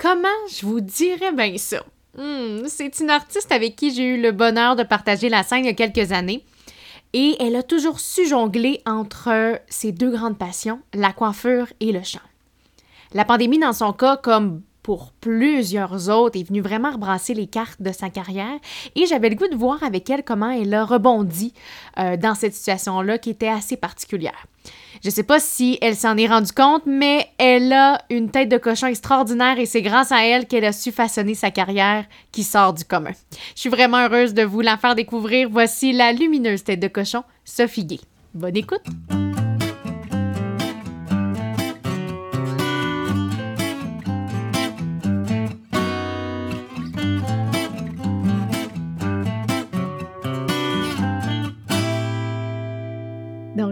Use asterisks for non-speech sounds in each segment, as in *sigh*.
comment je vous dirais bien ça? Hmm, c'est une artiste avec qui j'ai eu le bonheur de partager la scène il y a quelques années. Et elle a toujours su jongler entre ses deux grandes passions, la coiffure et le chant. La pandémie, dans son cas, comme pour plusieurs autres, est venue vraiment rebrasser les cartes de sa carrière et j'avais le goût de voir avec elle comment elle a rebondi euh, dans cette situation-là qui était assez particulière. Je sais pas si elle s'en est rendue compte, mais elle a une tête de cochon extraordinaire et c'est grâce à elle qu'elle a su façonner sa carrière qui sort du commun. Je suis vraiment heureuse de vous la faire découvrir. Voici la lumineuse tête de cochon, Sophie Gay. Bonne écoute!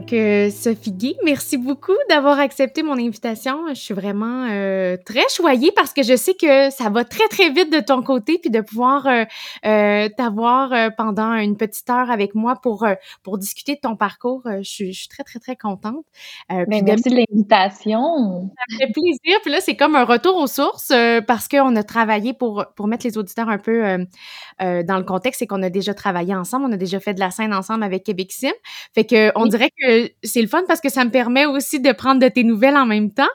Sophie Guy, merci beaucoup d'avoir accepté mon invitation. Je suis vraiment euh, très choyée parce que je sais que ça va très, très vite de ton côté, puis de pouvoir euh, euh, t'avoir pendant une petite heure avec moi pour, pour discuter de ton parcours. Je suis, je, suis très, très, très contente. Ben, merci de, l'invitation. Ça me fait plaisir. Puis là, c'est comme un retour aux sources parce qu'on a travaillé pour, pour mettre les auditeurs un peu dans le contexte, c'est qu'on a déjà travaillé ensemble, on a déjà fait de la scène ensemble avec Québec Sim. Fait que on dirait que c'est le fun parce que ça me permet aussi de prendre de tes nouvelles en même temps.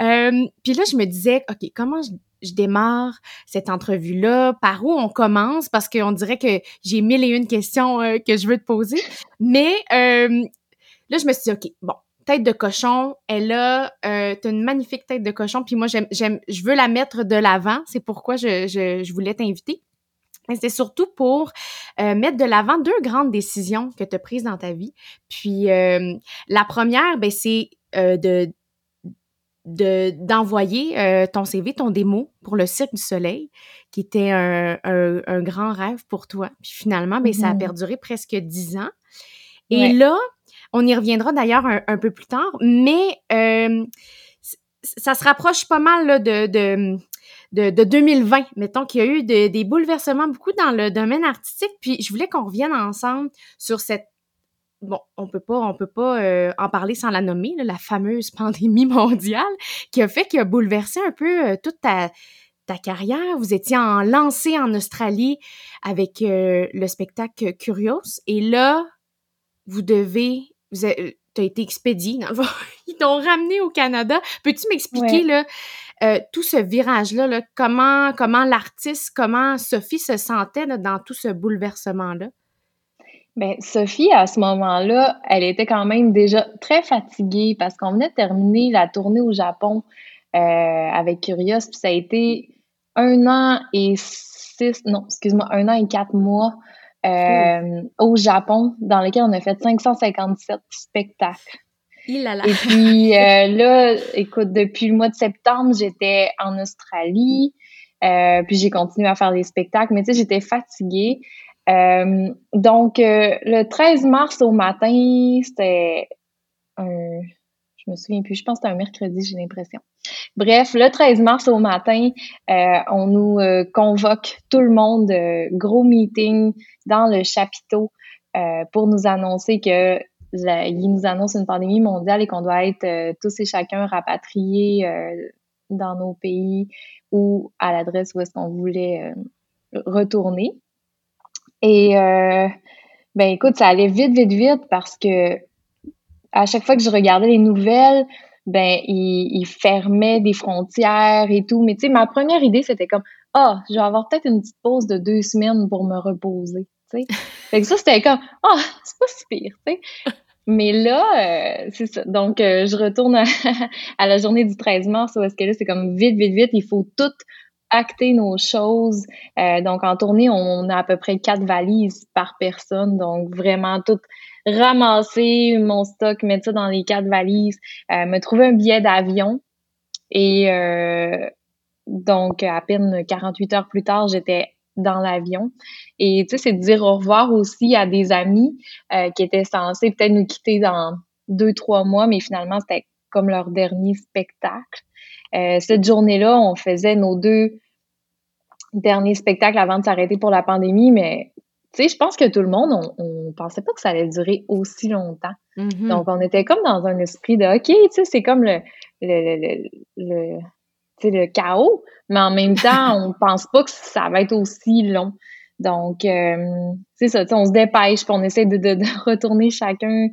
Euh, puis là, je me disais, OK, comment je, démarre cette entrevue-là? Par où on commence? Parce qu'on dirait que j'ai mille et une questions euh, que je veux te poser. Mais euh, là, je me suis dit, OK, bon, tête de cochon, elle a, euh, t'as une magnifique tête de cochon, puis moi, j'aime, j'aime, je veux la mettre de l'avant. C'est pourquoi je, je, je voulais t'inviter. C'est surtout pour euh, mettre de l'avant deux grandes décisions que tu as prises dans ta vie. Puis euh, la première, ben, c'est euh, de d'envoyer ton CV, ton démo pour le Cirque du Soleil, qui était un, un, grand rêve pour toi. Puis finalement, ben, ça a mmh perduré presque dix ans. Et là, on y reviendra d'ailleurs un, peu plus tard, mais ça se rapproche pas mal là, de, de de, 2020, mettons qu'il y a eu des bouleversements beaucoup dans le domaine artistique, puis je voulais qu'on revienne ensemble sur cette bon, on peut pas, on peut pas euh, en parler sans la nommer, la fameuse pandémie *laughs* mondiale qui a fait qu'il a bouleversé un peu euh, toute ta, ta carrière. Vous étiez en lancé en Australie avec euh, le spectacle Curios, et là, vous devez, vous as été expédié, *laughs* ils t'ont ramené au Canada. Peux-tu m'expliquer là? Euh, tout ce virage-là, comment, comment l'artiste, comment Sophie se sentait dans tout ce bouleversement-là? Bien, Sophie, à ce moment-là, elle était quand même déjà très fatiguée parce qu'on venait de terminer la tournée au Japon euh, avec Curious, puis ça a été un an et six, non, excuse-moi, un an et quatre mois euh, au Japon, dans lequel on a fait 557 spectacles. Et puis euh, là, écoute, depuis le mois de septembre, j'étais en Australie. Euh, puis j'ai continué à faire des spectacles, mais tu sais, j'étais fatiguée. Euh, donc, le 13 mars au matin, c'était un... Je me souviens plus, je pense que c'était un mercredi, j'ai l'impression. Bref, le 13 mars au matin, on nous convoque tout le monde, gros meeting dans le chapiteau pour nous annoncer que nous annonce une pandémie mondiale et qu'on doit être euh, tous et chacun rapatriés euh, dans nos pays ou à l'adresse où est-ce qu'on voulait euh, retourner. Et ben écoute, ça allait vite, vite, vite parce que à chaque fois que je regardais les nouvelles, ben ils, fermaient des frontières et tout. Mais tu sais, ma première idée c'était comme ah, je vais avoir peut-être une petite pause de deux semaines pour me reposer. Fait que ça, c'était comme, ah, c'est pas si pire, tu sais. Mais là, euh, c'est ça. Donc, euh, je retourne à, *laughs* la journée du 13 mars où est-ce que là, c'est comme vite, vite, vite, il faut tout acter nos choses. Euh, donc, en tournée, on a à peu près quatre valises par personne. Donc, vraiment tout ramasser mon stock, mettre ça dans les quatre valises, me trouver un billet d'avion. Et donc, à peine 48 heures plus tard, j'étais dans l'avion. Et tu sais, c'est de dire au revoir aussi à des amis euh, qui étaient censés peut-être nous quitter dans deux, trois mois, mais finalement, c'était comme leur dernier spectacle. Euh, cette journée-là, on faisait nos deux derniers spectacles avant de s'arrêter pour la pandémie, mais tu sais, je pense que tout le monde, on, on pensait pas que ça allait durer aussi longtemps. Mm-hmm. Donc, on était comme dans un esprit de, OK, tu sais, c'est comme le, le, le, le le chaos, mais en même temps, *laughs* on pense pas que ça va être aussi long. Donc, euh, c'est ça, on se dépêche, puis on essaie de, de, retourner chacun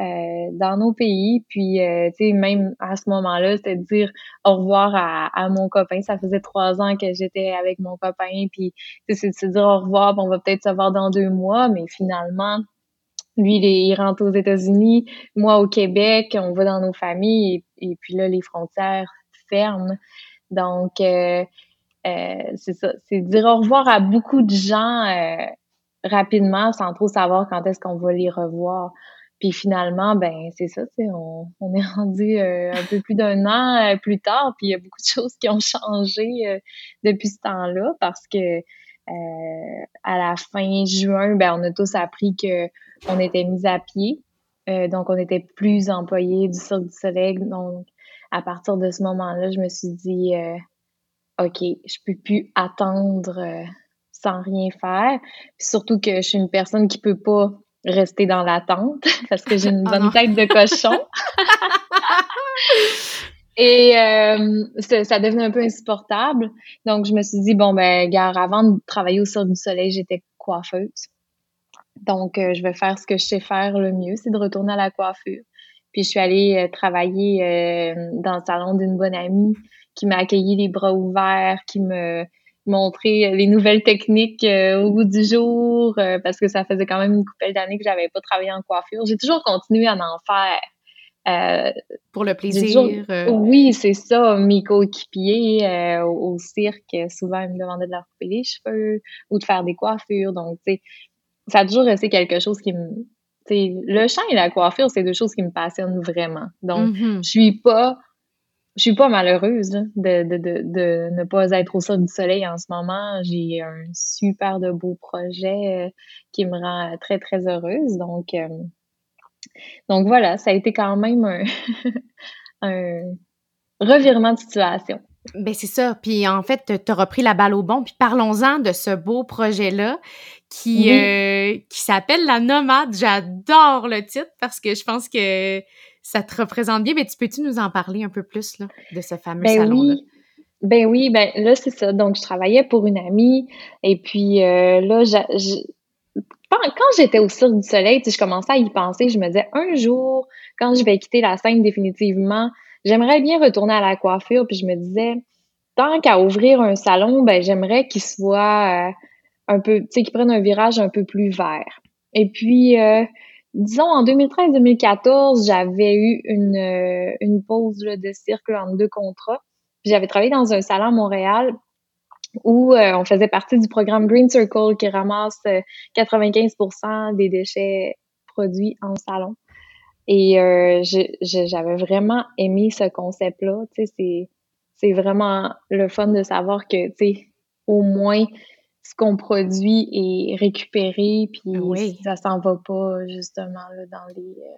euh, dans nos pays. Puis, euh, tu sais, même à ce moment-là, c'était de dire au revoir à, mon copain. Ça faisait trois ans que j'étais avec mon copain. Puis, c'est de se dire au revoir, on va peut-être se voir dans deux mois. Mais finalement, lui, il, rentre aux États-Unis, moi au Québec, on va dans nos familles. Et, puis là, les frontières ferment. Donc, euh, euh, c'est ça, c'est dire au revoir à beaucoup de gens rapidement sans trop savoir quand est-ce qu'on va les revoir. Puis finalement, ben c'est ça, on, on est rendu un peu plus d'un *laughs* an plus tard, puis il y a beaucoup de choses qui ont changé depuis ce temps-là parce que à la fin juin, ben on a tous appris que on était mis à pied, donc on était plus employés du Cirque du Soleil. Donc à partir de ce moment-là, je me suis dit OK, je peux plus attendre euh, sans rien faire. surtout que je suis une personne qui peut pas rester dans l'attente *laughs* parce que j'ai une oh bonne tête de cochon. *laughs* Et euh, ça, devenait un peu insupportable. Donc, je me suis dit, bon, ben, gare, avant de travailler au Cirque du Soleil, j'étais coiffeuse. Donc, euh, je vais faire ce que je sais faire le mieux, c'est de retourner à la coiffure. Puis, je suis allée travailler dans le salon d'une bonne amie qui m'a accueilli les bras ouverts, qui me montrait les nouvelles techniques euh, au bout du jour, euh, parce que ça faisait quand même une couple d'années que j'avais pas travaillé en coiffure. J'ai toujours continué à en faire. Euh, Pour le plaisir. Oui, c'est ça. Mes coéquipiers au, cirque, souvent, ils me demandaient de leur couper les cheveux ou de faire des coiffures. Donc, tu sais, ça a toujours resté quelque chose qui me... Le chant et la coiffure, c'est deux choses qui me passionnent vraiment. Donc, mm-hmm. je suis pas je suis pas malheureuse de, de, de, de, ne pas être au sol du soleil en ce moment. J'ai un super de beau projet euh, qui me rend très, très heureuse. Donc, euh, donc voilà, ça a été quand même un, *laughs* un revirement de situation. Ben c'est ça. Puis en fait, tu as repris la balle au bon. Puis parlons-en de ce beau projet-là qui, euh, qui s'appelle La Nomade. J'adore le titre parce que je pense que ça te représente bien. Mais tu peux-tu nous en parler un peu plus là, de ce fameux ben salon-là? Oui. Ben oui, ben là, c'est ça. Donc, je travaillais pour une amie. Et puis euh, là, quand j'étais au Cirque du Soleil, je commençais à y penser. Je me disais, un jour, quand je vais quitter la scène définitivement, j'aimerais bien retourner à la coiffure. Puis je me disais, tant qu'à ouvrir un salon, ben j'aimerais qu'il soit euh, un peu, tu sais, qu'il prenne un virage un peu plus vert. Et puis, euh, disons, en 2013-2014, j'avais eu une, euh, une pause de cirque en deux contrats. J'avais travaillé dans un salon à Montréal où euh, on faisait partie du programme Green Circle qui ramasse 95% euh, des déchets produits en salon. Et j'avais vraiment aimé ce concept-là. C'est vraiment le fun de savoir que, tu sais, au moins, ce qu'on produit est récupéré, puis ça s'en va pas justement là, dans les euh,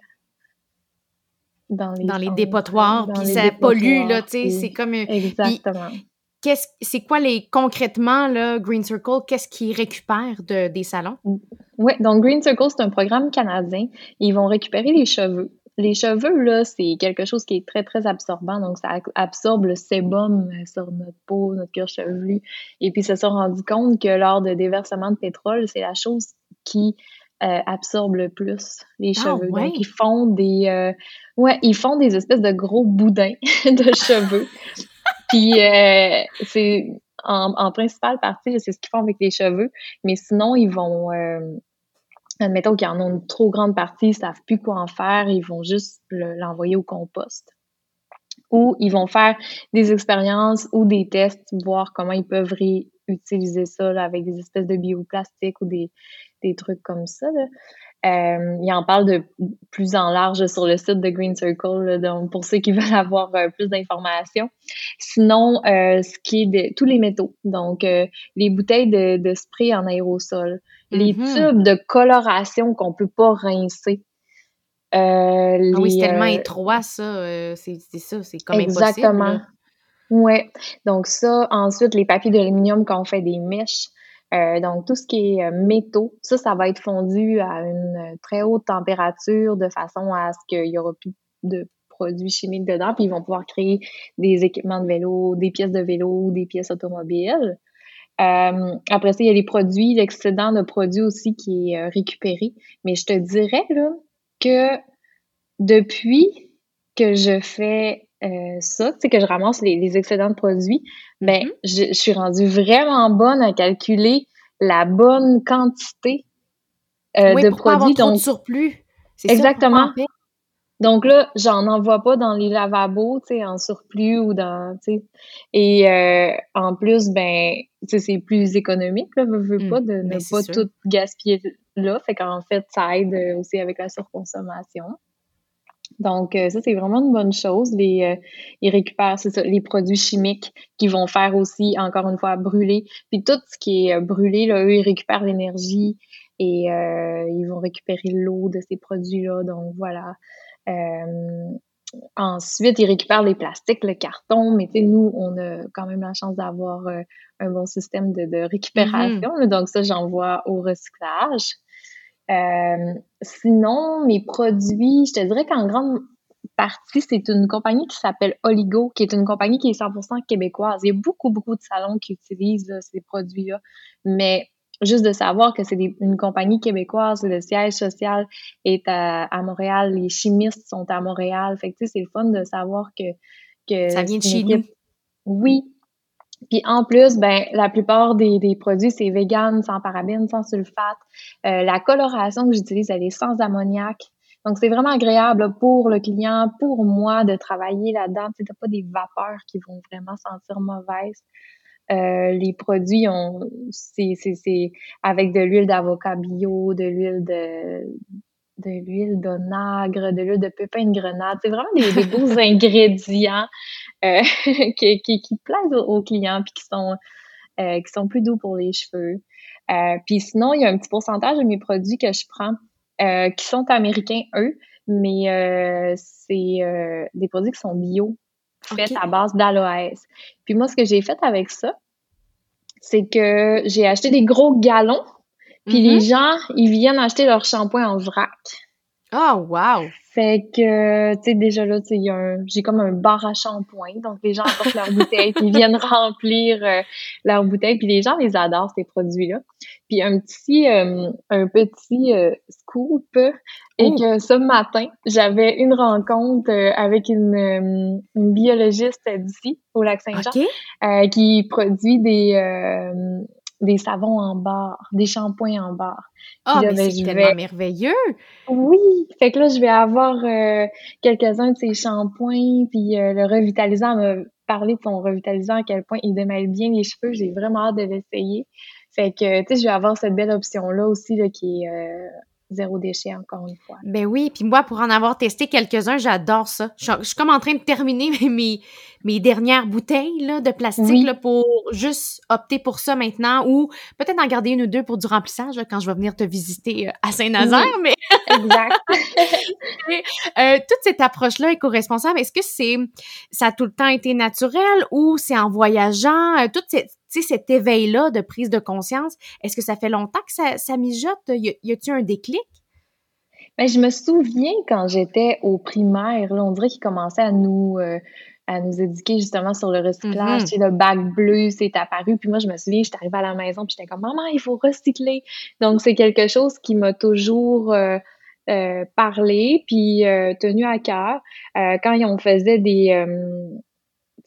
dans les, dans les dépotoirs, puis ça pollue, là, tu sais, c'est comme... Exactement. Qu'est-ce, c'est quoi les, concrètement, là, Green Circle, qu'est-ce qu'ils récupèrent de, des salons? Oui, donc Green Circle, c'est un programme canadien. Ils vont récupérer les cheveux les cheveux, là, c'est quelque chose qui est très, très absorbant. Donc, ça absorbe le sébum euh, sur notre peau, notre cuir chevelu. Et puis, ils se sont rendus compte que lors de déversement de pétrole, c'est la chose qui euh, absorbe le plus les ah, cheveux. Donc, ils font des... Euh, ouais, ils font des espèces de gros boudins *laughs* de cheveux. puis, c'est... En, en, principale partie, c'est ce qu'ils font avec les cheveux. Mais sinon, ils vont admettons qu'ils en ont une trop grande partie, ils savent plus quoi en faire, ils vont juste l'envoyer au compost. Ou ils vont faire des expériences ou des tests, voir comment ils peuvent réutiliser ça avec des espèces de bioplastiques ou des, des trucs comme ça. Là. Euh, il en parle de plus en large sur le site de Green Circle, donc pour ceux qui *laughs* veulent avoir euh, plus d'informations. Sinon, euh, ce qui est de tous les métaux, donc les bouteilles de, de, spray en aérosol, les mm-hmm. tubes de coloration qu'on peut pas rincer. ah oui, c'est tellement étroit, ça. c'est ça, c'est comme Exactement. impossible. Ouais. Donc ça, ensuite, les papiers d'aluminium quand on fait des mèches. Euh, donc, tout ce qui est euh, métaux, ça, ça va être fondu à une très haute température de façon à ce qu'il y aura plus de produits chimiques dedans, puis ils vont pouvoir créer des équipements de vélo, des pièces de vélo, des pièces automobiles. Euh, après ça, il y a les produits, l'excédent de produits aussi qui est euh, récupéré. Mais je te dirais là, que depuis que je fais euh, ça, tu sais, que je ramasse les, excédents de produits, ben, mm-hmm. je, je, suis rendue vraiment bonne à calculer la bonne quantité euh, oui, de pour produits. Pas avoir donc, surplus. Exactement. Donc là, j'en envoie pas dans les lavabos, tu sais, en surplus ou dans, tu sais. Et euh, en plus, ben, tu sais, c'est plus économique, là, veux, veux mmh, pas, de ne pas tout gaspiller là. Fait qu'en fait, ça aide aussi avec la surconsommation. Donc, euh, ça, c'est vraiment une bonne chose. Les, euh, ils récupèrent, c'est ça, les produits chimiques qui vont faire aussi, encore une fois, brûler. Puis tout ce qui est brûlé, là, eux, ils récupèrent l'énergie et euh, ils vont récupérer l'eau de ces produits-là. Donc voilà. Euh, ensuite, ils récupèrent les plastiques, le carton, mais tu sais, nous, on a quand même la chance d'avoir euh, un bon système de, de récupération. Mm-hmm. Donc ça, j'envoie au recyclage. sinon, mes produits, je te dirais qu'en grande partie, c'est une compagnie qui s'appelle Oligo, qui est une compagnie qui est 100% québécoise. Il y a beaucoup, beaucoup de salons qui utilisent ces produits-là, mais juste de savoir que c'est une compagnie québécoise, le siège social est à, Montréal, les chimistes sont à Montréal. Fait que, tu sais, c'est le fun de savoir que... que Ça vient de chez nous. Oui. Puis en plus, ben la plupart des, des produits, c'est vegan, sans parabènes, sans sulfate. Euh, la coloration que j'utilise, elle est sans ammoniac. Donc, c'est vraiment agréable pour le client, pour moi, de travailler là-dedans. Tu sais, pas des vapeurs qui vont vraiment sentir mauvaises. Euh, les produits ont c'est c'est avec de l'huile d'avocat bio, de l'huile de de l'huile d'onagre, de l'huile de pépin de grenade. C'est vraiment des, *laughs* beaux ingrédients euh, *laughs* qui, qui, qui, plaisent aux, clients puis qui sont euh, qui sont plus doux pour les cheveux. Puis sinon, il y a un petit pourcentage de mes produits que je prends qui sont américains, eux, mais c'est des produits qui sont bio faite à base d'aloès. Puis moi, ce que j'ai fait avec ça, c'est que j'ai acheté des gros galons, puis les mm-hmm. gens, ils viennent acheter leur shampoing en vrac. Oh, wow! Fait que, tu sais, déjà là, tu sais, j'ai comme un bar à shampoing. Donc, les gens apportent leur bouteille, puis ils viennent remplir euh, leur bouteille. Puis les gens les adorent, ces produits-là. Puis un petit, euh, un petit euh, scoop, et que ce matin, j'avais une rencontre avec une, une biologiste d'ici, au lac Saint-Jean, qui produit des des savons en barre, des shampoings en barre. Ah, mais ben, c'est tellement merveilleux! Oui! Fait que là, je vais avoir euh, quelques-uns de ces shampoings, puis euh, le revitalisant me parler de son revitalisant, à quel point il démêle bien les cheveux. J'ai vraiment hâte de l'essayer. Fait que, tu sais, je vais avoir cette belle option-là aussi, là, qui est euh, zéro déchet, encore une fois. Ben oui, puis moi, pour en avoir testé quelques-uns, j'adore ça. Je, suis comme en train de terminer *laughs* mes, mes dernières bouteilles là, de plastique là, pour juste opter pour ça maintenant ou peut-être en garder une ou deux pour du remplissage quand je vais venir te visiter euh, à Saint-Nazaire. Mais... *laughs* exact. *laughs* euh, toute cette approche-là éco-responsable, est-ce que c'est ça a tout le temps été naturel ou c'est en voyageant? Euh, toute cette, cet éveil-là de prise de conscience, est-ce que ça fait longtemps que ça, ça mijote? Y, a-t-il un déclic? Ben, je me souviens quand j'étais au primaire, là, on dirait qu'ils commençaient à nous, euh, à nous éduquer justement sur le recyclage. Mm-hmm. le bac bleu, c'est apparu. Puis moi, je me souviens, j'étais arrivée à la maison, puis j'étais comme, maman, il faut recycler. Donc, c'est quelque chose qui m'a toujours euh, euh, parlé, puis tenu à cœur. quand on faisait des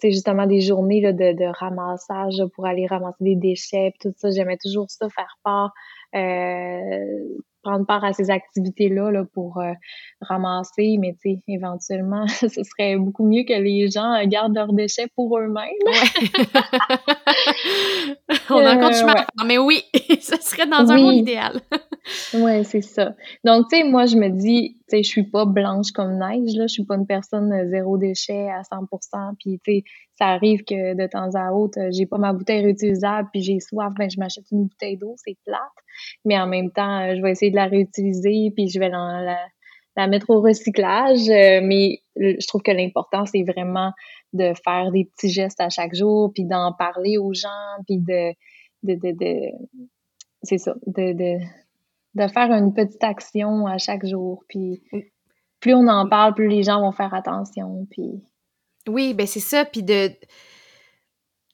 justement des journées là, de, de ramassage pour aller ramasser des déchets, tout ça. J'aimais toujours ça, faire part, euh, prendre part à ces activités-là là, pour euh, ramasser, mais tu sais, éventuellement, *laughs* ce serait beaucoup mieux que les gens gardent leurs déchets pour eux-mêmes. *laughs* On a encore du chemin mais oui, *laughs* ce serait dans un monde idéal. Oui, c'est ça. Donc, tu sais, moi, je me dis, tu sais, je suis pas blanche comme neige, là, je suis pas une personne euh, zéro déchet à 100%, puis tu sais, ça arrive que de temps à autre, j'ai pas ma bouteille réutilisable, puis j'ai soif, ben je m'achète une bouteille d'eau, c'est plate, mais en même temps, je vais essayer de la réutiliser, puis je vais la, mettre au recyclage. Euh, mais je trouve que l'important, c'est vraiment de faire des petits gestes à chaque jour, puis d'en parler aux gens, puis de, de, de, de c'est ça, de, de faire une petite action à chaque jour. Puis plus on en parle, plus les gens vont faire attention. Puis... Oui, ben c'est ça. Puis de.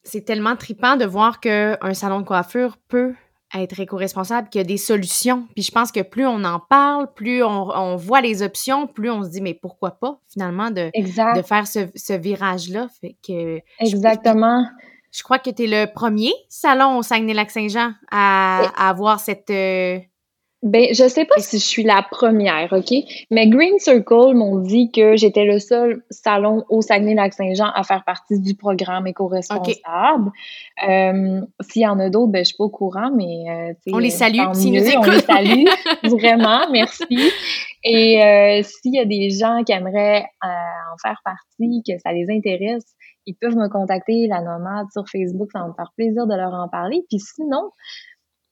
C'est tellement tripant de voir qu'un salon de coiffure peut être éco-responsable, qu'il y a des solutions. Puis je pense que plus on en parle, plus on, voit les options, plus on se dit, mais pourquoi pas, finalement, de, de faire ce, virage-là. Fait que. Exactement. Je, crois que tu es le premier salon au Saguenay-Lac-Saint-Jean à, avoir cette. Euh, ben, je sais pas si je suis la première, OK? Mais Green Circle m'ont dit que j'étais le seul salon au Saguenay-Lac-Saint-Jean à faire partie du programme éco-responsable. Euh, s'il y en a d'autres, ben, je suis pas au courant, mais... Euh, on les salue, s'ils nous écoutent. On les salue, vraiment, merci. Et euh, s'il y a des gens qui aimeraient en faire partie, que ça les intéresse, ils peuvent me contacter, la nomade, sur Facebook, ça va me faire plaisir de leur en parler. Puis sinon,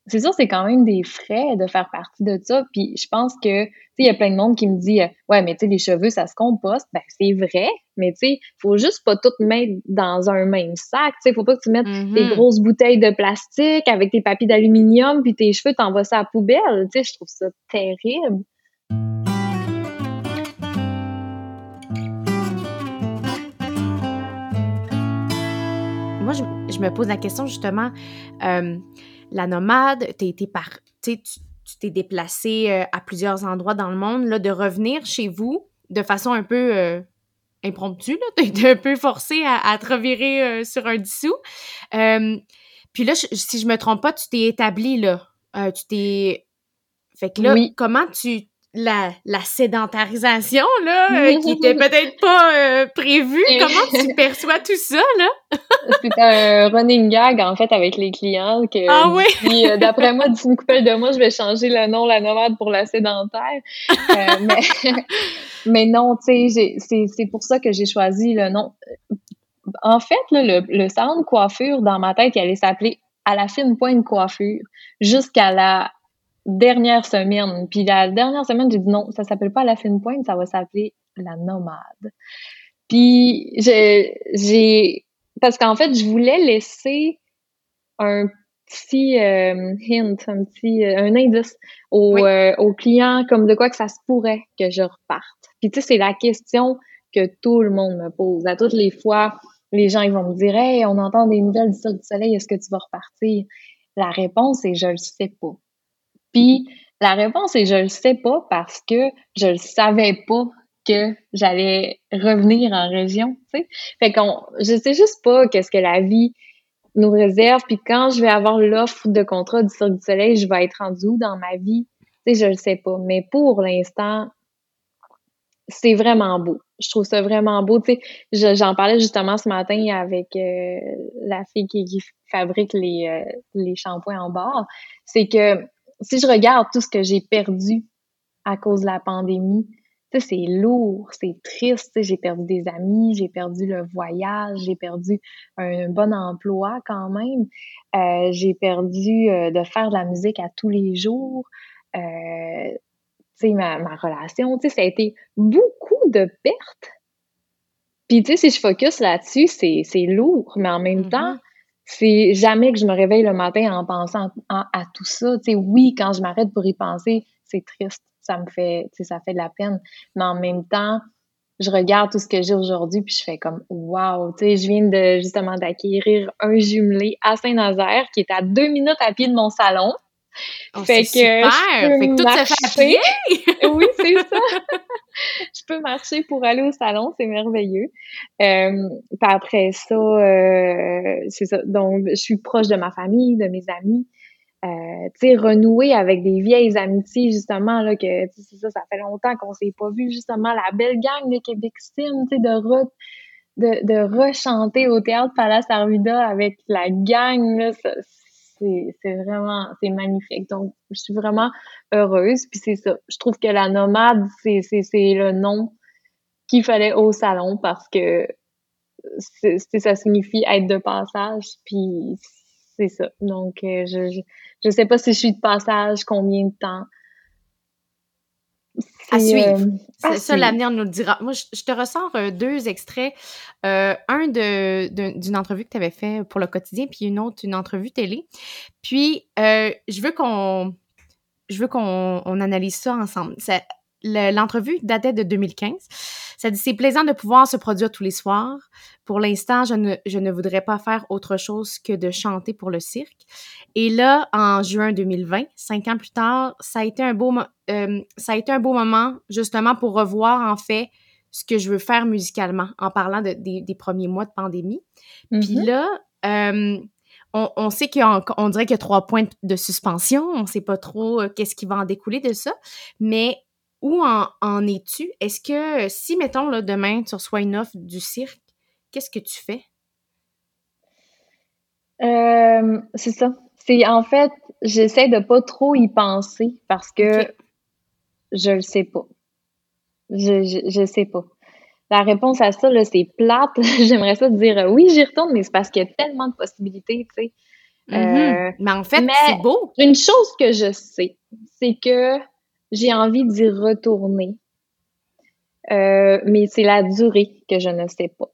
c'est sûr, c'est quand même des frais de faire partie de ça. Puis je pense que, tu sais, il y a plein de monde qui me dit, euh, ouais, mais tu sais, les cheveux, ça se composte. Ben, c'est vrai, mais tu sais, faut juste pas tout mettre dans un même sac. Tu sais, faut pas que tu mettes des mm-hmm. grosses bouteilles de plastique avec tes papiers d'aluminium, puis tes cheveux, t'envoies ça à la poubelle. Tu sais, je trouve ça terrible. Moi, je, me pose la question justement. Euh, la nomade, t'es été par, tu t'es déplacé euh, à plusieurs endroits dans le monde, là, de revenir chez vous de façon un peu euh, impromptue, là, *laughs* t'es un peu forcé à, te revirer euh, sur un dissous. puis là, si je me trompe pas, tu t'es établi, là. tu t'es... Fait que là, comment tu la, la sédentarisation, là, euh, qui était *laughs* peut-être pas euh, prévue. Comment tu *laughs* perçois tout ça, là? C'est un running gag, en fait, avec les clients. Que, ah oui? *laughs* Euh, d'après moi, d'ici une couple de mois, je vais changer le nom La Nomade pour la sédentaire. mais, mais non, tu sais, c'est pour ça que j'ai choisi le nom. En fait, là, le, le salon de coiffure, dans ma tête, il allait s'appeler à la fine pointe coiffure jusqu'à la dernière semaine. Puis la dernière semaine, j'ai dit non, ça s'appelle pas la fine pointe, ça va s'appeler la nomade. Puis j'ai parce qu'en fait, je voulais laisser un petit euh, hint, un petit euh, un indice aux, euh, aux clients comme de quoi que ça se pourrait que je reparte. Puis tu sais, c'est la question que tout le monde me pose. À toutes les fois, les gens ils vont me dire Hey, on entend des nouvelles du Cirque du Soleil, est-ce que tu vas repartir? La réponse est je le sais pas. Puis la réponse est je le sais pas parce que je le savais pas que j'allais revenir en région, tu sais. Fait qu'on, je sais juste pas qu'est-ce que la vie nous réserve. Puis quand je vais avoir l'offre de contrat du Cirque du Soleil, je vais être rendu où dans ma vie? Tu sais, je le sais pas. Mais pour l'instant, c'est vraiment beau. Je trouve ça vraiment beau. Tu sais, j'en parlais justement ce matin avec euh, la fille qui, fabrique les, euh, les shampoings en bord. C'est que si je regarde tout ce que j'ai perdu à cause de la pandémie, c'est lourd, c'est triste. J'ai perdu des amis, j'ai perdu le voyage, j'ai perdu un bon emploi quand même. Euh, j'ai perdu euh, de faire de la musique à tous les jours. Euh, ma, ma relation, ça a été beaucoup de pertes. Puis, si je focus là-dessus, c'est lourd, mais en même mm-hmm. temps, c'est jamais que je me réveille le matin en pensant à, tout ça. Tu sais, oui, quand je m'arrête pour y penser, c'est triste. Ça me fait, tu sais, ça fait de la peine. Mais en même temps, je regarde tout ce que j'ai aujourd'hui puis je fais comme wow, tu sais, je viens de justement d'acquérir un jumelé à Saint-Nazaire qui est à deux minutes à pied de mon salon. Oh, fait que super! fait que tout se fait oui, c'est ça. *laughs* je peux marcher pour aller au salon, c'est merveilleux. Euh, après ça, euh, c'est ça. Donc, je suis proche de ma famille, de mes amis. Euh, tu sais, renouer avec des vieilles amitiés, justement, là, que, ça, ça fait longtemps qu'on s'est pas vu, justement, la belle gang de Québec Sim, tu sais, de, re, de, de rechanter au Théâtre Palace Arvida avec la gang, là, ça, c'est vraiment, magnifique. Donc, je suis vraiment heureuse. Puis c'est ça. Je trouve que la nomade, c'est le nom qu'il fallait au salon parce que ça signifie être de passage. Puis c'est ça. Donc, euh, je, je, je sais pas si je suis de passage, combien de temps. À suivre. Euh, ça, l'avenir nous le dira. Moi, je, te ressors euh, deux extraits. Euh, un de, d'une entrevue que tu avais fait pour le quotidien, puis une autre, une entrevue télé. Puis, je veux qu'on je veux qu'on analyse ça ensemble. l'entrevue datait de 2015. C'est plaisant de pouvoir se produire tous les soirs. Pour l'instant, je ne, je ne voudrais pas faire autre chose que de chanter pour le cirque. Et là, en juin 2020, cinq ans plus tard, ça a été un beau, euh, ça a été un beau moment justement pour revoir en fait ce que je veux faire musicalement en parlant de, des, premiers mois de pandémie. Puis mm-hmm. là, euh, on, on, sait qu'on dirait qu'il y a trois points de suspension. On ne sait pas trop euh, qu'est-ce qui va en découler de ça. Mais où en, es-tu? Est-ce que si, mettons, là, demain, tu reçois une offre du cirque, qu'est-ce que tu fais? Euh, c'est ça. C'est en fait, j'essaie de pas trop y penser parce que je le sais pas. Je, je, sais pas. La réponse à ça, c'est plate. *laughs* J'aimerais ça dire euh, oui, j'y retourne, mais c'est parce qu'il y a tellement de possibilités, tu sais. Mm-hmm. Euh, mais en fait, c'est beau. Une chose que je sais, c'est que j'ai envie d'y retourner. Euh, mais c'est la durée que je ne sais pas.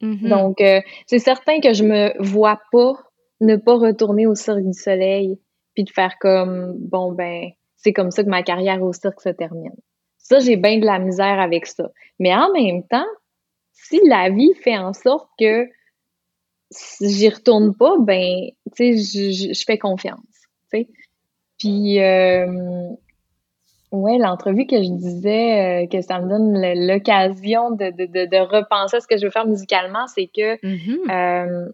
Mm-hmm. Donc, c'est certain que je me vois pas ne pas retourner au Cirque du Soleil puis de faire comme, bon, ben, c'est comme ça que ma carrière au cirque se termine. Ça, j'ai bien de la misère avec ça. Mais en même temps, si la vie fait en sorte que j'y retourne pas, ben, tu sais, je, fais confiance, tu sais. Puis, euh, ouais, l'entrevue que je disais, euh, que ça me donne l'occasion de, de, repenser à ce que je veux faire musicalement, c'est que mm-hmm. euh,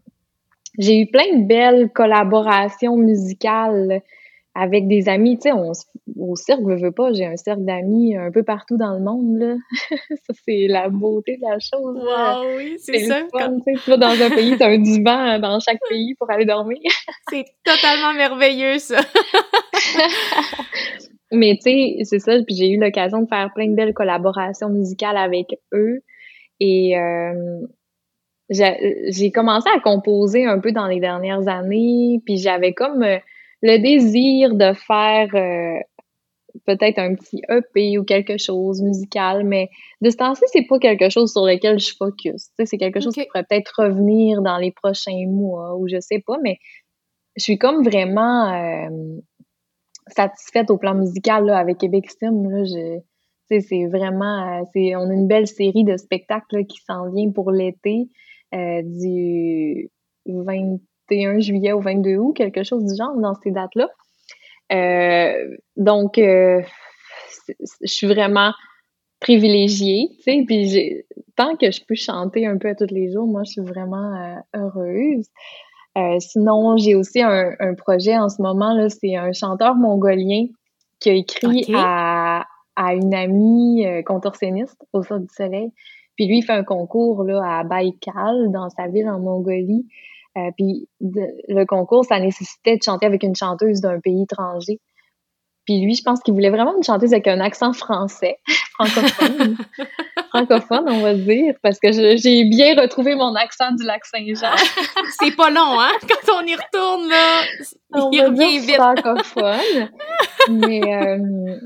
j'ai eu plein de belles collaborations musicales avec des amis, tu sais, au cirque, je veux pas, j'ai un cercle d'amis un peu partout dans le monde, là. *laughs* ça, c'est la beauté de la chose. Wow, oui, c'est ça. Fun, tu vas dans un pays, t'as un divan dans chaque pays pour aller dormir. c'est totalement merveilleux, ça. *laughs* Mais tu sais, c'est ça, puis j'ai eu l'occasion de faire plein de belles collaborations musicales avec eux. Et euh, j'ai commencé à composer un peu dans les dernières années, puis j'avais comme euh, le désir de faire euh, peut-être un petit EP ou quelque chose musical, mais de ce temps-ci, c'est pas quelque chose sur lequel je focus. C'est quelque chose qui pourrait peut-être revenir dans les prochains mois ou je sais pas, mais je suis comme vraiment satisfaite au plan musical là, avec Québec Sim. Là, c'est vraiment, euh, on a une belle série de spectacles qui s'en vient pour l'été euh, du 21 juillet au 22 août, quelque chose du genre dans ces dates-là. Euh, donc, je suis vraiment privilégiée, tu sais, puis tant que je peux chanter un peu à tous les jours, moi, je suis vraiment euh, sinon, j'ai aussi un, projet en ce moment, là, c'est un chanteur mongolien qui a écrit à, à une amie contorsionniste au Sort du Soleil. Puis lui, il fait un concours là, à Baïkal, dans sa ville en Mongolie. Euh, puis le concours, ça nécessitait de chanter avec une chanteuse d'un pays étranger. Puis lui, je pense qu'il voulait vraiment une chanteuse avec un accent français, *laughs* francophone. *laughs* francophone, on va dire, parce que j'ai bien retrouvé mon accent du lac Saint-Jean. *laughs* c'est pas long, hein? Quand on y retourne, là, on il revient vite. francophone. Mais, euh,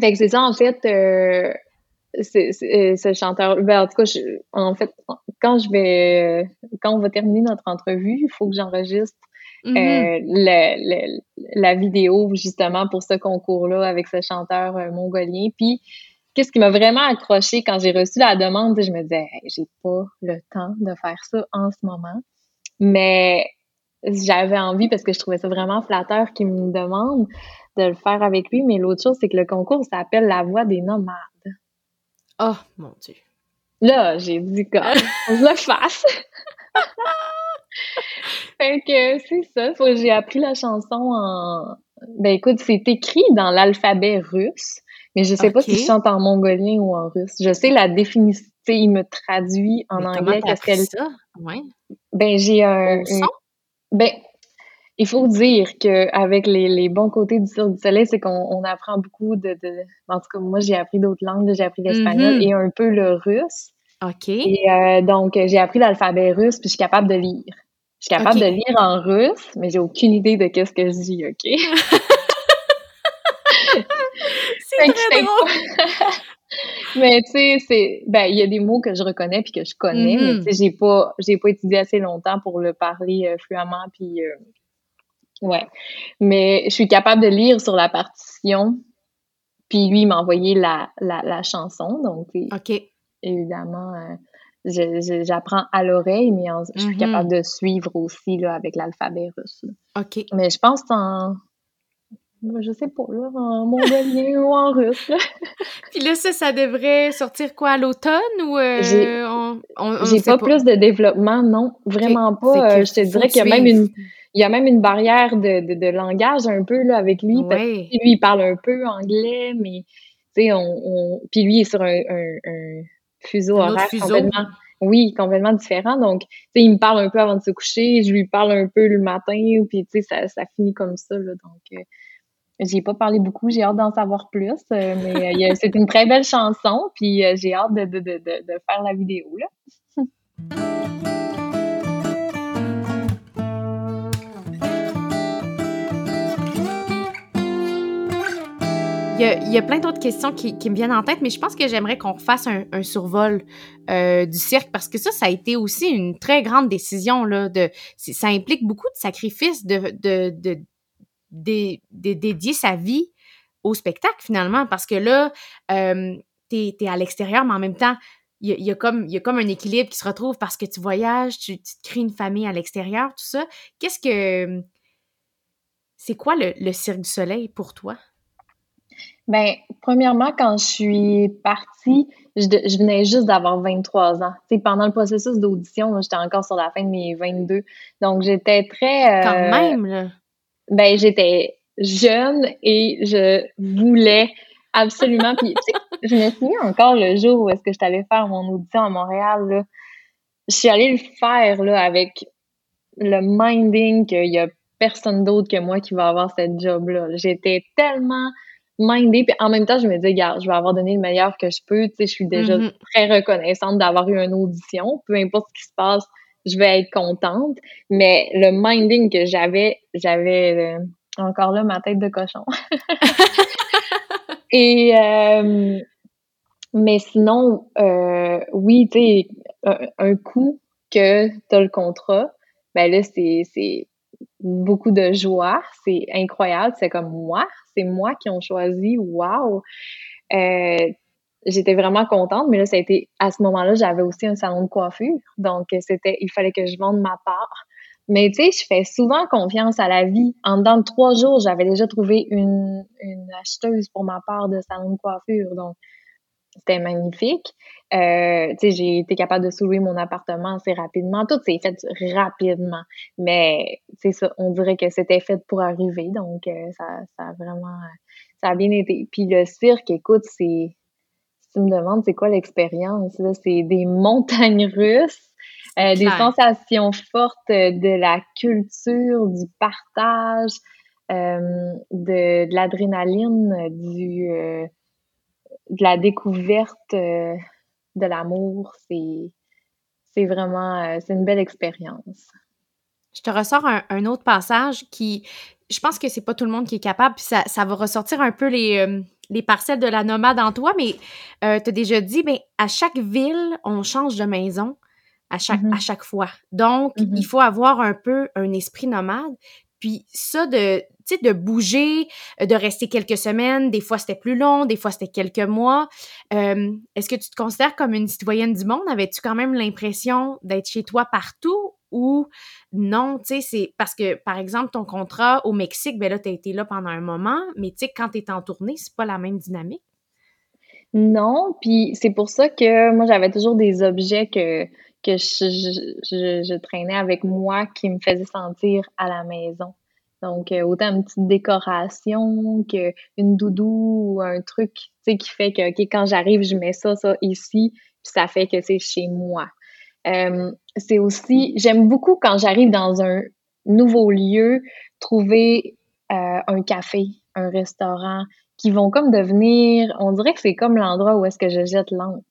fait que c'est ça, en fait, euh, c'est, euh, ce chanteur. Ben, en tout cas, en fait, quand je vais, quand on va terminer notre entrevue, il faut que j'enregistre euh, la vidéo justement pour ce concours-là avec ce chanteur euh, mongolien. Puis, qu'est-ce qui m'a vraiment accroché quand j'ai reçu la demande, je me disais, j'ai pas le temps de faire ça en ce moment, mais j'avais envie parce que je trouvais ça vraiment flatteur qu'il me demande de le faire avec lui. Mais l'autre chose, c'est que le concours s'appelle La Voix des nomades. Oh mon Dieu. Là, j'ai dit *laughs* qu'on je le fasse. *laughs* fait que c'est ça. J'ai appris la chanson en. Ben écoute, c'est écrit dans l'alphabet russe, mais je sais pas si je chante en mongolien ou en russe. Je sais la définition, il me traduit en anglais. Qu'est-ce qu'elle. Ça? Ouais. Ben j'ai un. Ben il faut dire qu'avec les, les bons côtés du Cirque du Soleil, c'est qu'on apprend beaucoup de, En tout cas, moi, j'ai appris d'autres langues. J'ai appris l'espagnol mm-hmm. et un peu le russe. OK. Et euh, donc, j'ai appris l'alphabet russe, puis je suis capable de lire. Je suis capable de lire en russe, mais j'ai aucune idée de qu'est-ce que je dis, OK? *laughs* c'est très drôle! *laughs* mais tu sais, c'est ben il y a des mots que je reconnais puis que je connais, mais mm-hmm. tu sais j'ai pas j'ai pas étudié assez longtemps pour le parler euh, fluemment puis euh, Ouais. Mais je suis capable de lire sur la partition Puis lui, il m'a envoyé la, la, la, chanson. Donc, OK. Évidemment, j'apprends à l'oreille, mais je suis mm-hmm. capable de suivre aussi là, avec l'alphabet russe. OK. Mais je pense en. Je sais pas, là, en mongolien *laughs* ou en russe. Puis là, ça, ça devrait sortir quoi, à l'automne ou euh, J'ai pas, plus de développement, non. Vraiment pas. Euh, je te dirais qu'il y a même une il y a même une barrière de, de, langage un peu là, avec lui. Parce que lui, il parle un peu anglais, mais tu sais, on, on, Puis lui, il est sur un, un fuseau horaire complètement oui, complètement différent. Donc, tu sais, il me parle un peu avant de se coucher, je lui parle un peu le matin, puis tu sais, ça, ça finit comme ça. Là, donc, euh, j'ai pas parlé beaucoup, j'ai hâte d'en savoir plus, euh, mais euh, c'est une très belle chanson, puis j'ai hâte de, de, de, de, faire la vidéo. Là. *laughs* Il y, a, plein d'autres questions qui, me viennent en tête, mais je pense que j'aimerais qu'on fasse un, survol euh, du cirque parce que ça, ça a été aussi une très grande décision. Là, de, ça implique beaucoup de sacrifices de, de, dédier sa vie au spectacle finalement parce que là, euh, tu es, à l'extérieur, mais en même temps, il y, a, comme, il y a comme un équilibre qui se retrouve parce que tu voyages, tu, tu te crées une famille à l'extérieur, tout ça. Qu'est-ce que. C'est quoi le, le Cirque du Soleil pour toi? Ben, premièrement, quand je suis partie, je, je venais juste d'avoir 23 ans. pendant le processus d'audition, j'étais encore sur la fin de mes 22. Donc, j'étais très... Euh, quand même, là! Ben, j'étais jeune et je voulais absolument... puis, je me souviens encore le jour où est-ce que je t'allais faire mon audition à Montréal, là. Je suis allée le faire, là, avec le minding qu'il y a personne d'autre que moi qui va avoir cette job-là. J'étais tellement mindée. Puis en même temps, je me dis, regarde, je vais avoir donné le meilleur que je peux. Tu sais, je suis déjà mm-hmm. très reconnaissante d'avoir eu une audition. Peu importe ce qui se passe, je vais être contente. Mais le minding que j'avais, j'avais euh, encore là ma tête de cochon. *laughs* *laughs* Et euh, mais sinon, euh, oui, tu sais, un, coup que tu as le contrat, ben là, c'est beaucoup de joie. C'est incroyable. C'est comme moi, c'est moi qui ont choisi. Wow! Euh, j'étais vraiment contente, mais là, ça a été, à ce moment-là, j'avais aussi un salon de coiffure. Donc, c'était, il fallait que je vende ma part. Mais tu sais, je fais souvent confiance à la vie. En dedans de trois jours, j'avais déjà trouvé une, une acheteuse pour ma part de salon de coiffure. Donc, c'était magnifique. Euh, j'ai été capable de soulever mon appartement assez rapidement. Tout s'est fait rapidement. Mais ça, on dirait que c'était fait pour arriver. Donc, euh, ça, ça a vraiment ça a bien été. Puis le cirque, écoute, c'est. Si tu me demandes c'est quoi l'expérience, là, c'est des montagnes russes, euh, des sensations fortes de la culture, du partage, de, de l'adrénaline, du de la découverte euh, de l'amour, c'est c'est vraiment euh, c'est une belle expérience. Je te ressors un, autre passage qui, je pense que c'est pas tout le monde qui est capable, puis ça, ça va ressortir un peu les, euh, les parcelles de la nomade en toi, mais tu as déjà dit, mais à chaque ville, on change de maison à chaque, mm-hmm. à chaque fois. Donc, mm-hmm. il faut avoir un peu un esprit nomade. Puis ça, de, de bouger, euh, de rester quelques semaines, des fois c'était plus long, des fois c'était quelques mois. Euh, est-ce que tu te considères comme une citoyenne du monde? Avais-tu quand même l'impression d'être chez toi partout ou non, tu sais, c'est parce que, par exemple, ton contrat au Mexique, ben là, tu as été là pendant un moment, mais tu sais, quand tu es en tournée, c'est pas la même dynamique. Non, puis c'est pour ça que moi, j'avais toujours des objets que, que je, traînais avec moi qui me faisaient sentir à la maison. Donc, euh, autant une petite décoration qu'une doudou ou un truc, tu sais, qui fait que, OK, quand j'arrive, je mets ça, ça ici, puis ça fait que c'est chez moi. Euh, c'est aussi, j'aime beaucoup quand j'arrive dans un nouveau lieu, trouver euh, un café, un restaurant, qui vont comme devenir, on dirait que c'est comme l'endroit où est-ce que je jette l'encre.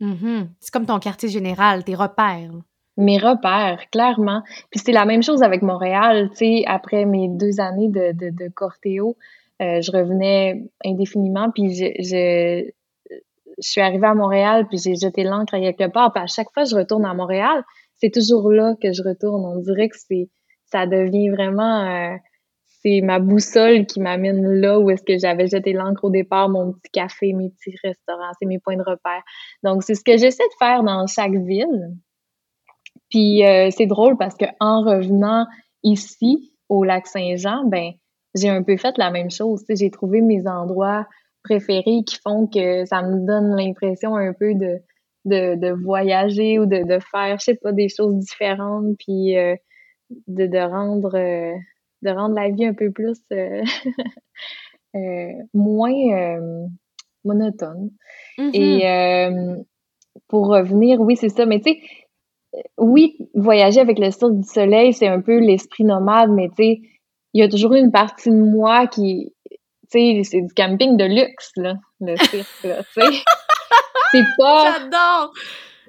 Mm-hmm. C'est comme ton quartier général, tes repères mes repères, clairement. Puis c'est la même chose avec Montréal, tu sais, après mes deux années de, de, de cortéo, euh, je revenais indéfiniment, puis je, je, je suis arrivée à Montréal, puis j'ai jeté l'encre quelque part, puis à chaque fois que je retourne à Montréal, c'est toujours là que je retourne. On dirait que c'est ça devient vraiment... Euh, c'est ma boussole qui m'amène là où est-ce que j'avais jeté l'encre au départ, mon petit café, mes petits restaurants, c'est mes points de repère. Donc, c'est ce que j'essaie de faire dans chaque ville. Puis, euh, c'est drôle parce que en revenant ici, au lac Saint-Jean, ben, j'ai un peu fait la même chose. J'ai trouvé mes endroits préférés qui font que ça me donne l'impression un peu de, de, de voyager ou de, de faire, je sais pas, des choses différentes, puis euh, de, de rendre euh, de rendre la vie un peu plus *laughs* moins monotone. Et Mm-hmm. pour revenir, oui, c'est ça, mais tu sais, oui, voyager avec le Cirque du Soleil, c'est un peu l'esprit nomade, mais tu sais, il y a toujours une partie de moi qui, tu sais, c'est du camping de luxe, là, le cirque, là, tu sais. *laughs* c'est pas... J'adore!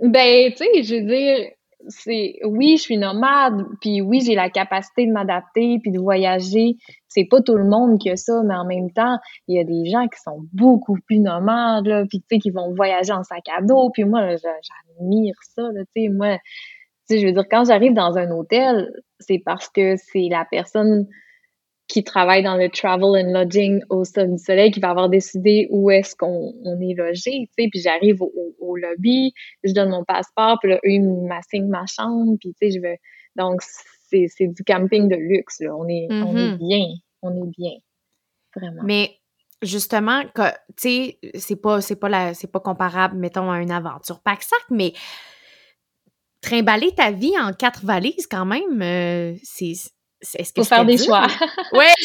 Ben, tu sais, je veux dire, c'est... Oui, je suis nomade, puis oui, j'ai la capacité de m'adapter, puis de voyager. C'est pas tout le monde qui a ça, mais en même temps, il y a des gens qui sont beaucoup plus nomades, là, puis tu sais, qui vont voyager en sac à dos, puis moi, j'admire ça, tu sais, moi... Tu sais, je veux dire, quand j'arrive dans un hôtel, c'est parce que c'est la personne qui travaille dans le travel and lodging au Sol du Soleil qui va avoir décidé où est-ce qu'on on est logé, tu sais, puis j'arrive au, au, lobby, je donne mon passeport, puis là, eux, ils m'assignent ma chambre, puis tu sais, je veux... Donc, c'est, c'est du camping de luxe, là. On est, on est Mhm. bien, on est bien, vraiment. Mais justement, tu sais, c'est pas, c'est pas la, c'est pas comparable, mettons, à une aventure pack-sac, mais trimballer ta vie en quatre valises, quand même, euh, c'est- est-ce que Faut faire des choix. Ouais! *laughs*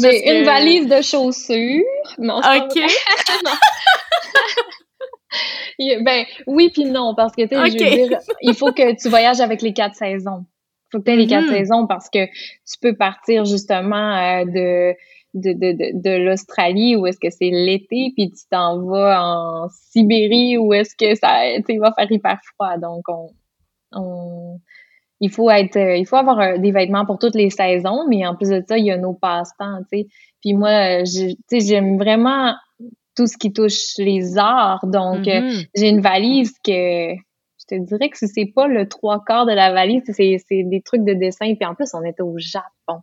J'ai que- une valise de chaussures. Non, OK. *laughs* *laughs* Ben oui puis non parce que tu sais Ok. je veux dire il faut que tu voyages avec les quatre saisons. Il faut que tu aies les quatre Mhm. saisons parce que tu peux partir justement euh, de de, de, de, de l'Australie où est-ce que c'est l'été puis tu t'en vas en Sibérie où est-ce que ça il va faire hyper froid donc on on il faut être euh, il faut avoir euh, des vêtements pour toutes les saisons mais en plus de ça il y a nos passe-temps tu sais puis moi euh, tu sais j'aime vraiment tout ce qui touche les arts donc Mhm. j'ai une valise que je te dirais que si c'est pas le trois quarts de la valise, c'est, c'est des trucs de dessin. Puis en plus, on était au Japon.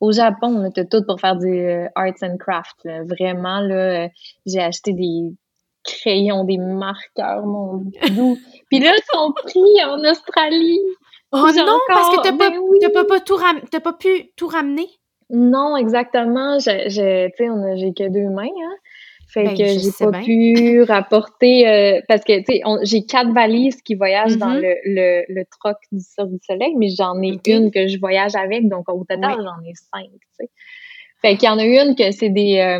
Au Japon, on était tout pour faire du arts and crafts. Vraiment, là, j'ai acheté des crayons, des marqueurs, mon doux. Puis là, ils sont pris en Australie. Oh J'ai non, parce que encore- t'as pas, ben oui. pas, pas tout ram- t'as pas pu tout ramener? Non, exactement. Tu a- j'ai que deux mains, hein. Fait Ben, que j'ai pas bien. pu rapporter euh, parce que tu sais, j'ai quatre valises qui voyagent dans Mhm. le, le, le troc du Cirque du Soleil, mais j'en ai une que je voyage avec, donc au total Oui. j'en ai cinq. Tu sais. Fait qu'il y en a une que c'est des euh,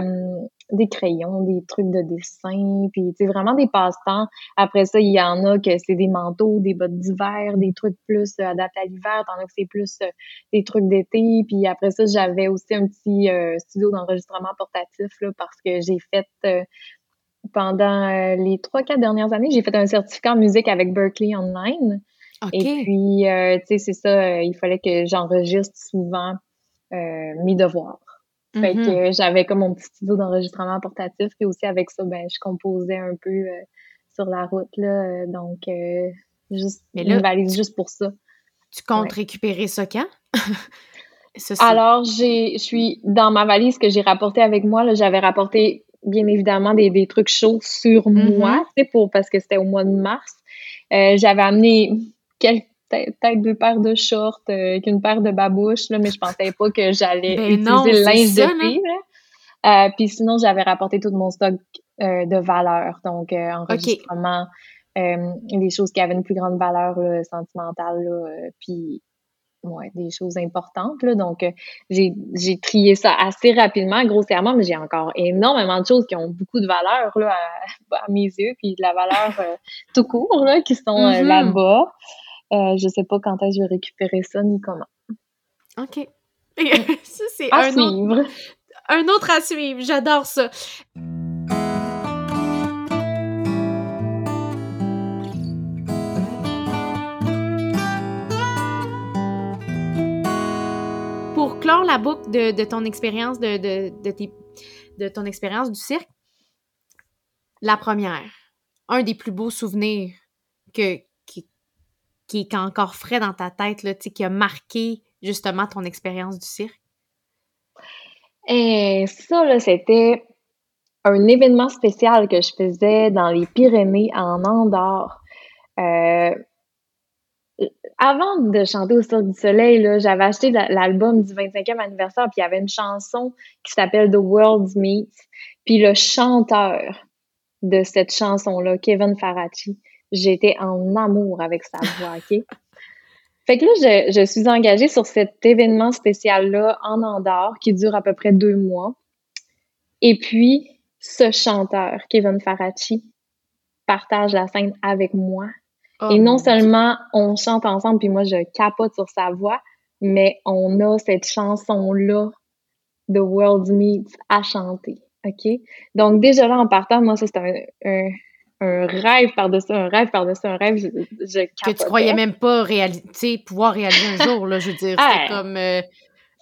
des crayons, des trucs de dessin, puis tu sais vraiment des passe-temps. Après ça, il y en a que c'est des manteaux, des bottes d'hiver, des trucs plus euh, adaptés à l'hiver, t'en as que c'est plus euh, des trucs d'été. Puis après ça, j'avais aussi un petit euh, studio d'enregistrement portatif là, parce que j'ai fait euh, pendant les trois, quatre dernières années, j'ai fait un certificat en musique avec Berkeley Online. OK. Et puis, tu sais, c'est ça, il fallait que j'enregistre souvent euh, mes devoirs. Fait que euh, j'avais comme mon petit studio d'enregistrement portatif, puis aussi avec ça, ben, je composais un peu euh, sur la route, là. donc, euh, juste Mais là, une valise juste pour ça. Tu comptes Ouais. récupérer ça quand? *laughs* ça, Alors, j'ai, je suis dans ma valise que j'ai rapporté avec moi. Là, j'avais rapporté bien évidemment des, des trucs chauds sur Mhm. moi, tu sais, pour parce que c'était au mois de mars. Euh, j'avais amené quelques peut-être deux paires de shorts, euh, qu'une paire de babouches, là, mais je pensais pas que j'allais Ben utiliser non, le c'est linge ça, là. Euh, puis sinon, j'avais rapporté tout mon stock euh, de valeur, donc euh, enregistrement, euh, des choses qui avaient une plus grande valeur là, sentimentale, là, euh, puis ouais, des choses importantes. Là, donc, euh, j'ai trié ça assez rapidement, grossièrement, mais j'ai encore énormément de choses qui ont beaucoup de valeur là, à, *laughs* à mes yeux, puis de la valeur euh, tout court là, qui sont euh, Mhm. là-bas. Euh, je sais pas quand est-ce que je vais récupérer ça ni comment. OK. *laughs* ça, c'est un autre, suivre. un autre à suivre. J'adore ça. Pour clore la boucle de, de ton expérience de, de, de, tes- de ton expérience du cirque, la première, un des plus beaux souvenirs que, qui, est encore frais dans ta tête, là, qui a marqué justement, ton expérience du cirque? Et ça, là, c'était un événement spécial que je faisais dans les Pyrénées, en Andorre. Euh, avant de chanter au Cirque du Soleil, j'avais acheté l'album du 25e anniversaire, puis il y avait une chanson qui s'appelle The World's Meet. Puis le chanteur de cette chanson-là, Kevin Faracci, j'étais en amour avec sa voix, OK? *laughs* Fait que là, je, je suis engagée sur cet événement spécial-là en Andorre qui dure à peu près deux mois. Et puis, ce chanteur, Kevin Faracci, partage la scène avec moi. Oh et non seulement on chante ensemble, puis moi je capote sur sa voix, mais on a cette chanson-là, The World Meets, à chanter. OK? Donc, déjà là, en partant, moi, ça, c'est un, un, rêve par-dessus un rêve par-dessus un rêve. Je, je Que tu croyais même pas réaliser, pouvoir réaliser un jour, là, je veux dire. C'était comme. Euh,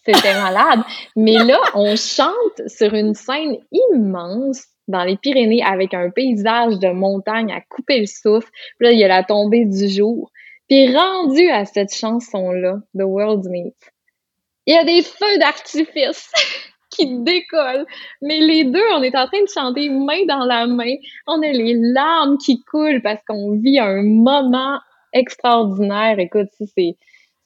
c'était *laughs* malade. Mais là, on chante sur une scène immense dans les Pyrénées avec un paysage de montagne à couper le souffle. Puis là, il y a la tombée du jour. Puis rendu à cette chanson-là, The World Meets, il y a des feux d'artifice *laughs* qui décollent. Mais les deux, on est en train de chanter main dans la main. On a les larmes qui coulent parce qu'on vit un moment extraordinaire. Écoute, c'est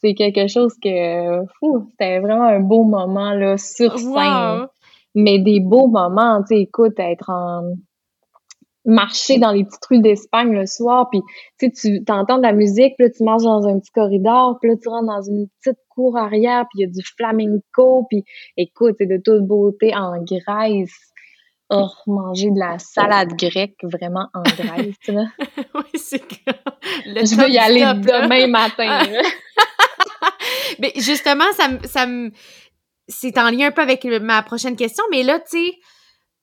c'est quelque chose que fou, c'était vraiment un beau moment là sur scène. Mais des beaux moments, tu sais, écoute, être en marcher dans les petites rues d'Espagne le soir, puis tu sais, tu entends de la musique, puis là, tu marches dans un petit corridor, puis là, tu rentres dans une petite cour arrière, puis il y a du flamenco, puis écoute, c'est de toute beauté en Grèce. Oh, manger de la salade grecque vraiment en *laughs* Grèce, là. oui, c'est Je veux y aller demain matin. *laughs* mais justement, ça me, ça me, c'est en lien un peu avec ma prochaine question, mais là, tu sais,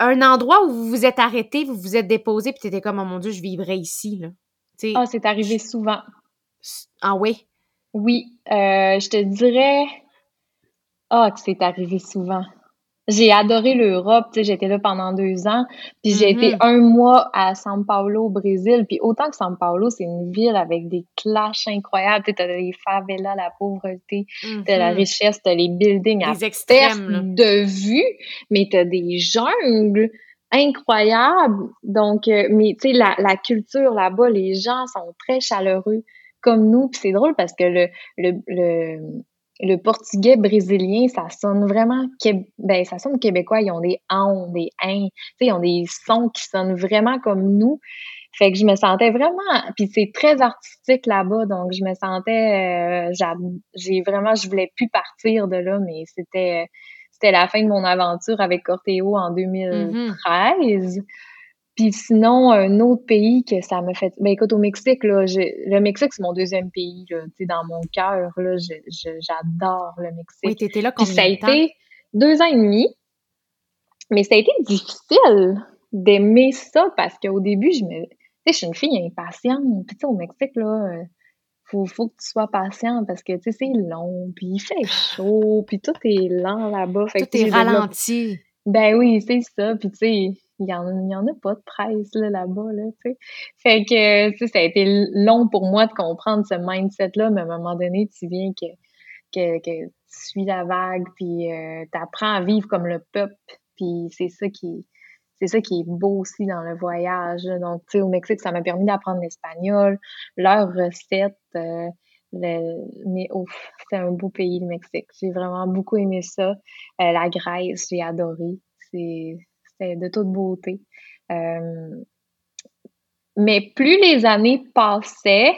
un endroit où vous vous êtes arrêté, vous vous êtes déposé, puis t'étais comme, oh mon Dieu, je vivrais ici, là. Ah, c'est arrivé souvent. Ah oui? Oui, euh, je te dirais, ah, que c'est arrivé souvent. J'ai adoré l'Europe, j'étais là pendant deux ans, puis j'ai été mm-hmm. un mois à São Paulo au Brésil, puis autant que São Paulo, c'est une ville avec des clashs incroyables, tu t'as les favelas, la pauvreté, t'as la mm-hmm. richesse, t'as les buildings à extrêmes, de vue, mais t'as des jungles incroyables, donc, euh, mais tu sais, la, la culture là-bas, les gens sont très chaleureux comme nous, puis c'est drôle parce que le, le, le le portugais brésilien, ça sonne vraiment ben ça sonne québécois, ils ont des ans, des uns, ils ont des sons qui sonnent vraiment comme nous. Fait que je me sentais vraiment puis c'est très artistique là-bas donc je me sentais euh, j'ai vraiment je voulais plus partir de là mais c'était c'était la fin de mon aventure avec Corteo en 2013. Puis sinon, un autre pays que ça me fait. Ben écoute, au Mexique, là, le Mexique, c'est mon deuxième pays, là. Tu sais, dans mon cœur, là, j'adore le Mexique. Oui, t'étais là combien ça a été deux ans et demi. Mais ça a été difficile d'aimer ça parce qu'au début, je me. Tu sais, je suis une fille impatiente. Puis tu sais, au Mexique, là. Euh, faut, faut que tu sois patient parce que, tu sais, c'est long, puis il fait chaud, puis tout est lent là-bas. Tout est ralenti. Ben oui, c'est ça. Puis, tu sais, il y en, y en a pas de presse là-bas, là, tu sais. Fait que, ça a été long pour moi de comprendre ce mindset-là, mais à un moment donné, tu viens que, que, que tu suis la vague, puis euh, tu apprends à vivre comme le peuple, puis c'est ça qui c'est ça qui est beau aussi dans le voyage. Donc, tu sais, au Mexique, ça m'a permis d'apprendre l'espagnol, leurs recettes, euh, mais ouf, c'est un beau pays, le Mexique. J'ai vraiment beaucoup aimé ça. Euh, la Grèce, j'ai adoré. C'est de toute beauté. Euh, mais plus les années passaient,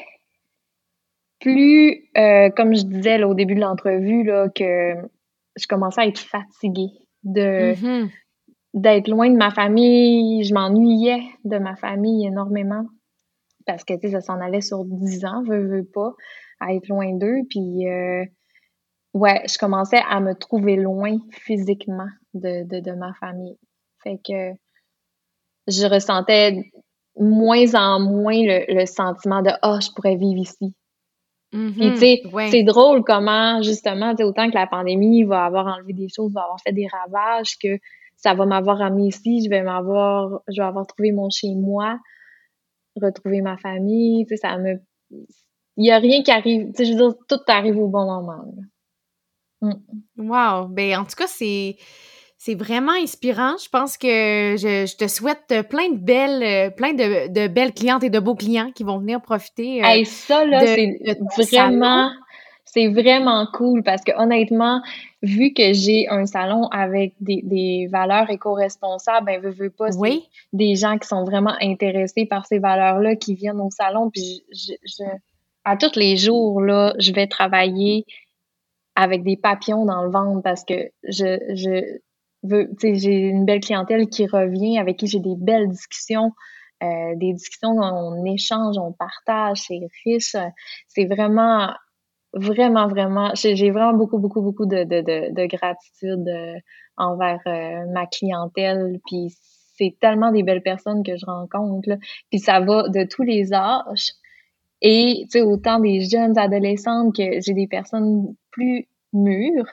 plus, euh, comme je disais au début de l'entrevue, que je commençais à être fatiguée de mm-hmm. d'être loin de ma famille. Je m'ennuyais de ma famille énormément parce que, tu sais, ça s'en allait sur 10 ans, veux, veux pas, à être loin d'eux. Puis, euh, ouais, je commençais à me trouver loin physiquement de, de ma famille. Fait que je ressentais moins en moins le, sentiment de Ah, oh, je pourrais vivre ici. Mm-hmm. Tu sais, c'est drôle comment, justement, autant que la pandémie va avoir enlevé des choses, va avoir fait des ravages, que ça va m'avoir amené ici, je vais m'avoir, je vais avoir trouvé mon chez-moi, retrouver ma famille, tu sais, ça me. Il n'y a rien qui arrive, tu sais, je veux dire, tout arrive au bon moment. Mm. Wow! Ben, en tout cas, c'est c'est vraiment inspirant. Je pense que je, te souhaite plein de belles, euh, plein de, belles clientes et de beaux clients qui vont venir profiter. Euh, ça, là, c'est vraiment, c'est vraiment cool parce que honnêtement, vu que j'ai un salon avec des, valeurs éco-responsables, ben, veux, veux pas, oui. des gens qui sont vraiment intéressés par ces valeurs-là qui viennent au salon. Puis je, je, à tous les jours, là, je vais travailler avec des papillons dans le ventre parce que je, je, j'ai une belle clientèle qui revient, avec qui j'ai des belles discussions, euh, des discussions où on échange, on partage, c'est riche. C'est vraiment, vraiment, vraiment, j'ai vraiment beaucoup, beaucoup, beaucoup de, de, de, gratitude euh, envers euh, ma clientèle. Puis c'est tellement des belles personnes que je rencontre. Là. Puis ça va de tous les âges. Et tu sais, autant des jeunes adolescentes que j'ai des personnes plus mur.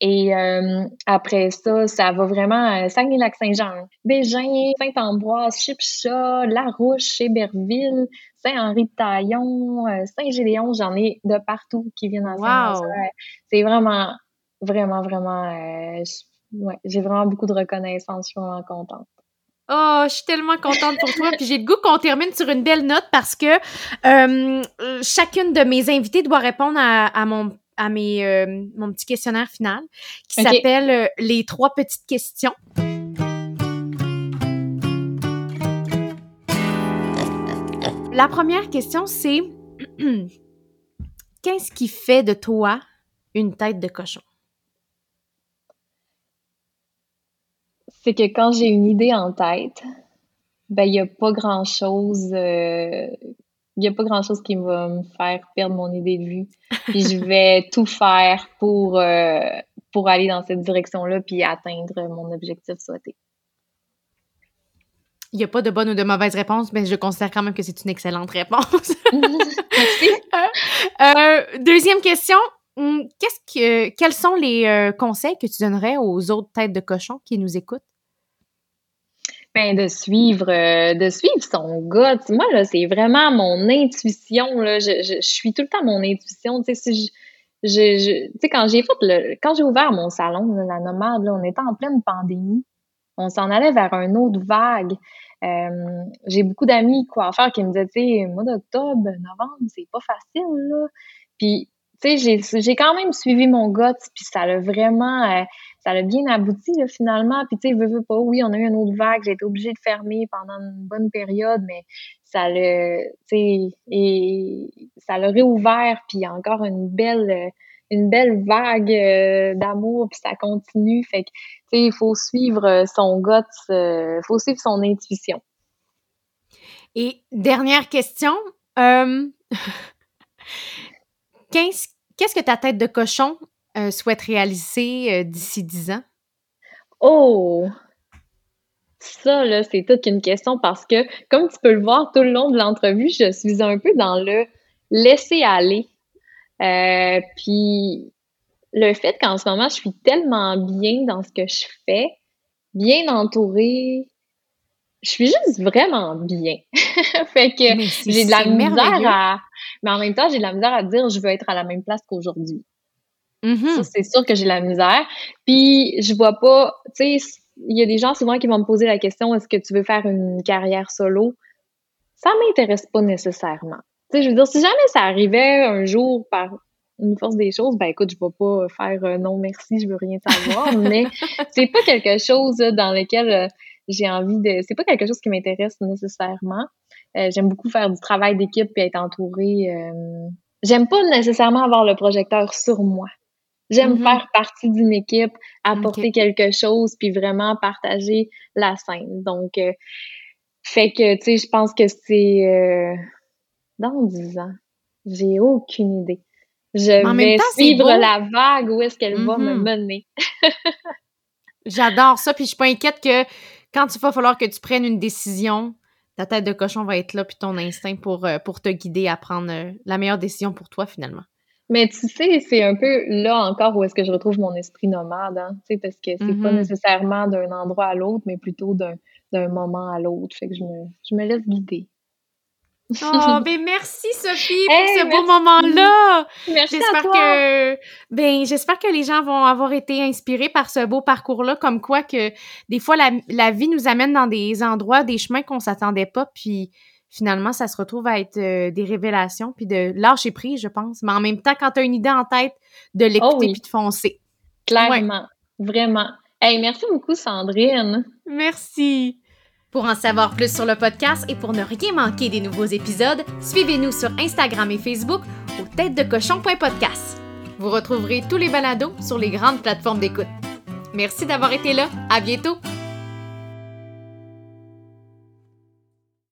Et euh, après ça, ça va vraiment euh, Saguenay-Lac-Saint-Jean, Bégin, Saint-Ambroise, Chipchat, Larouche, Héberville, Saint-Henri-de-Taillon, euh, Saint-Gédéon, j'en ai de partout qui viennent ensemble. C'est vraiment, vraiment, vraiment, ouais, j'ai vraiment beaucoup de reconnaissance, je suis vraiment contente. Oh, je suis tellement contente pour toi. Puis j'ai le goût qu'on termine sur une belle note parce que chacune de mes invités doit répondre à, à mon à mes, euh, mon petit questionnaire final qui s'appelle euh, Les trois petites questions. La première question, c'est *clears throat* Qu'est-ce qui fait de toi une tête de cochon? C'est que quand j'ai une idée en tête, ben il n'y a pas grand-chose euh, il n'y a pas grand-chose qui va me faire perdre mon idée de vue. Puis je vais *laughs* tout faire pour, euh, pour aller dans cette direction-là puis atteindre mon objectif souhaité. Il n'y a pas de bonne ou de mauvaise réponse, mais je considère quand même que c'est une excellente réponse. *laughs* *laughs* Merci. Euh, euh, deuxième question. Hum, qu'est-ce que, quels sont les conseils que tu donnerais aux autres têtes de cochon qui nous écoutent? Ben, de suivre, euh, de suivre son gars. moi, là, c'est vraiment mon intuition, là. Je, je, suis tout le temps mon intuition. Tu sais, si je, je, quand j'ai fait le, quand j'ai ouvert mon salon, la nomade, là, on était en pleine pandémie. On s'en allait vers un autre vague. Euh, j'ai beaucoup d'amis coiffeurs qui me disaient, tu sais, mois d'octobre, novembre, c'est pas facile, là. Puis, tu sais, j'ai quand même suivi mon gars, puis ça l'a vraiment, euh, ça a bien abouti finalement. Puis tu sais, veux, veux pas, oui, on a eu une autre vague, j'ai été obligée de fermer pendant une bonne période, mais ça l'a, tu sais, et ça l'a réouvert, puis encore une belle, une belle vague euh, d'amour, puis ça continue. Fait que, tu sais, il faut suivre son gut, euh, faut suivre son intuition. Et dernière question, euh, *laughs* qu'est-ce que ta tête de cochon euh, souhaite réaliser euh, d'ici dix ans? Oh! Ça, là, c'est toute une question parce que, comme tu peux le voir tout le long de l'entrevue, je suis un peu dans le laisser aller. Euh, puis, le fait qu'en ce moment, je suis tellement bien dans ce que je fais, bien entourée, je suis juste vraiment bien. *laughs* fait que j'ai de la misère à. Mais en même temps, j'ai de la misère à dire je veux être à la même place qu'aujourd'hui. Mm-hmm. c'est sûr que j'ai la misère. Puis, je vois pas, tu sais, il y a des gens souvent qui vont me poser la question est-ce que tu veux faire une carrière solo? Ça m'intéresse pas nécessairement. Tu sais, je veux dire, si jamais ça arrivait un jour par une force des choses, ben écoute, je vais pas faire euh, non merci, je veux rien savoir, *laughs* mais c'est pas quelque chose dans lequel euh, j'ai envie de. C'est pas quelque chose qui m'intéresse nécessairement. Euh, j'aime beaucoup faire du travail d'équipe et être entourée. J'aime pas nécessairement avoir le projecteur sur moi. J'aime mm-hmm. faire partie d'une équipe, apporter quelque chose, puis vraiment partager la scène. Donc, euh, fait que, tu sais, je pense que c'est euh, dans dix ans. J'ai aucune idée. Je vais suivre la vague où est-ce qu'elle va me mm-hmm. mener. *laughs* J'adore ça, puis je suis pas inquiète que quand il va falloir que tu prennes une décision, ta tête de cochon va être là, puis ton instinct pour, euh, pour te guider à prendre la meilleure décision pour toi, finalement. Mais tu sais, c'est un peu là encore où est-ce que je retrouve mon esprit nomade, hein, tu sais, parce que c'est pas mm-hmm. nécessairement d'un endroit à l'autre, mais plutôt d'un moment à l'autre. Fait que je me, je me laisse guider. oh, *laughs* ben merci Sophie pour ce beau moment-là. Merci j'espère que ben j'espère que les gens vont avoir été inspirés par ce beau parcours-là, comme quoi que des fois la, la, vie nous amène dans des endroits, des chemins qu'on s'attendait pas, puis finalement ça se retrouve à être euh, des révélations, puis de lâcher prise, je pense. Mais en même temps, quand tu as une idée en tête, de oh l'écouter puis de foncer. Clairement, vraiment. Hey, merci beaucoup Sandrine. Merci. Pour en savoir plus sur le podcast et pour ne rien manquer des nouveaux épisodes, suivez-nous sur Instagram et Facebook au tête de cochon.podcast. Vous retrouverez tous les balados sur les grandes plateformes d'écoute. Merci d'avoir été là. À bientôt.